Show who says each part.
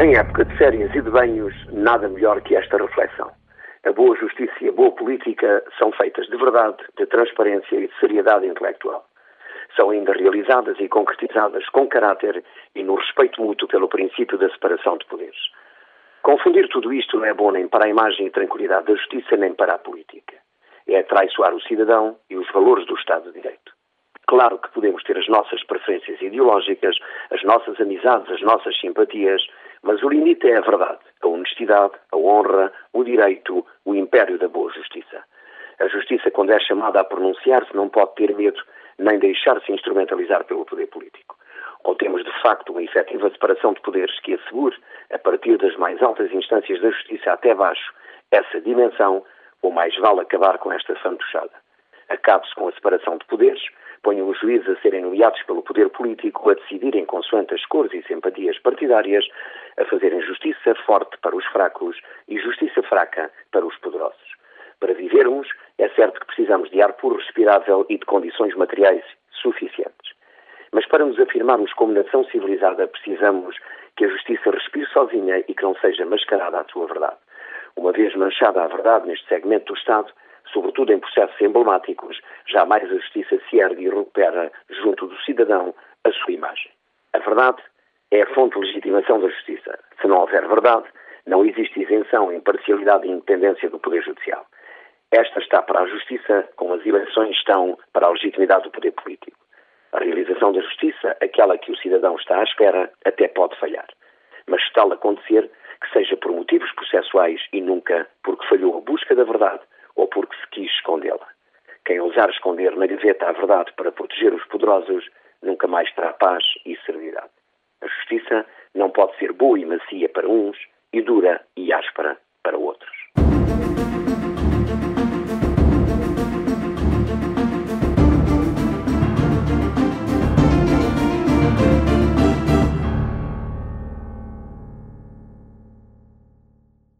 Speaker 1: Em época de férias e de banhos, nada melhor que esta reflexão. A boa justiça e a boa política são feitas de verdade, de transparência e de seriedade intelectual. São ainda realizadas e concretizadas com caráter e no respeito mútuo pelo princípio da separação de poderes. Confundir tudo isto não é bom nem para a imagem e tranquilidade da justiça, nem para a política. É traiçoar o cidadão e os valores do Estado de Direito. Claro que podemos ter as nossas preferências ideológicas, as nossas amizades, as nossas simpatias, mas o limite é a verdade, a honestidade, a honra, o direito, o império da boa justiça. A justiça, quando é chamada a pronunciar-se, não pode ter medo nem deixar-se instrumentalizar pelo poder político. Ou temos, de facto, uma efetiva separação de poderes que assegure, a partir das mais altas instâncias da justiça até baixo, essa dimensão, ou mais vale acabar com esta fantochada. Acabe-se com a separação de poderes, os juízes a serem nomeados pelo poder político a decidirem consoante as cores e simpatias partidárias, a fazerem justiça forte para os fracos e justiça fraca para os poderosos. Para vivermos, é certo que precisamos de ar puro respirável e de condições materiais suficientes. Mas para nos afirmarmos como nação civilizada, precisamos que a justiça respire sozinha e que não seja mascarada à sua verdade. Uma vez manchada a verdade neste segmento do Estado, sobretudo em processos emblemáticos, jamais a justiça se ergue e recupera junto do cidadão a sua imagem. A verdade é a fonte de legitimação da justiça. Se não houver verdade, não existe isenção, imparcialidade e independência do Poder Judicial. Esta está para a justiça, como as eleições estão para a legitimidade do poder político. A realização da justiça, aquela que o cidadão está à espera, até pode falhar. Mas se tal acontecer, que seja por motivos processuais e nunca porque falhou a busca da verdade ou porque se quis escondê-la. Quem ousar esconder na gaveta a verdade para proteger os poderosos nunca mais terá paz e serenidade. A justiça não pode ser boa e macia para uns e dura e áspera para outros.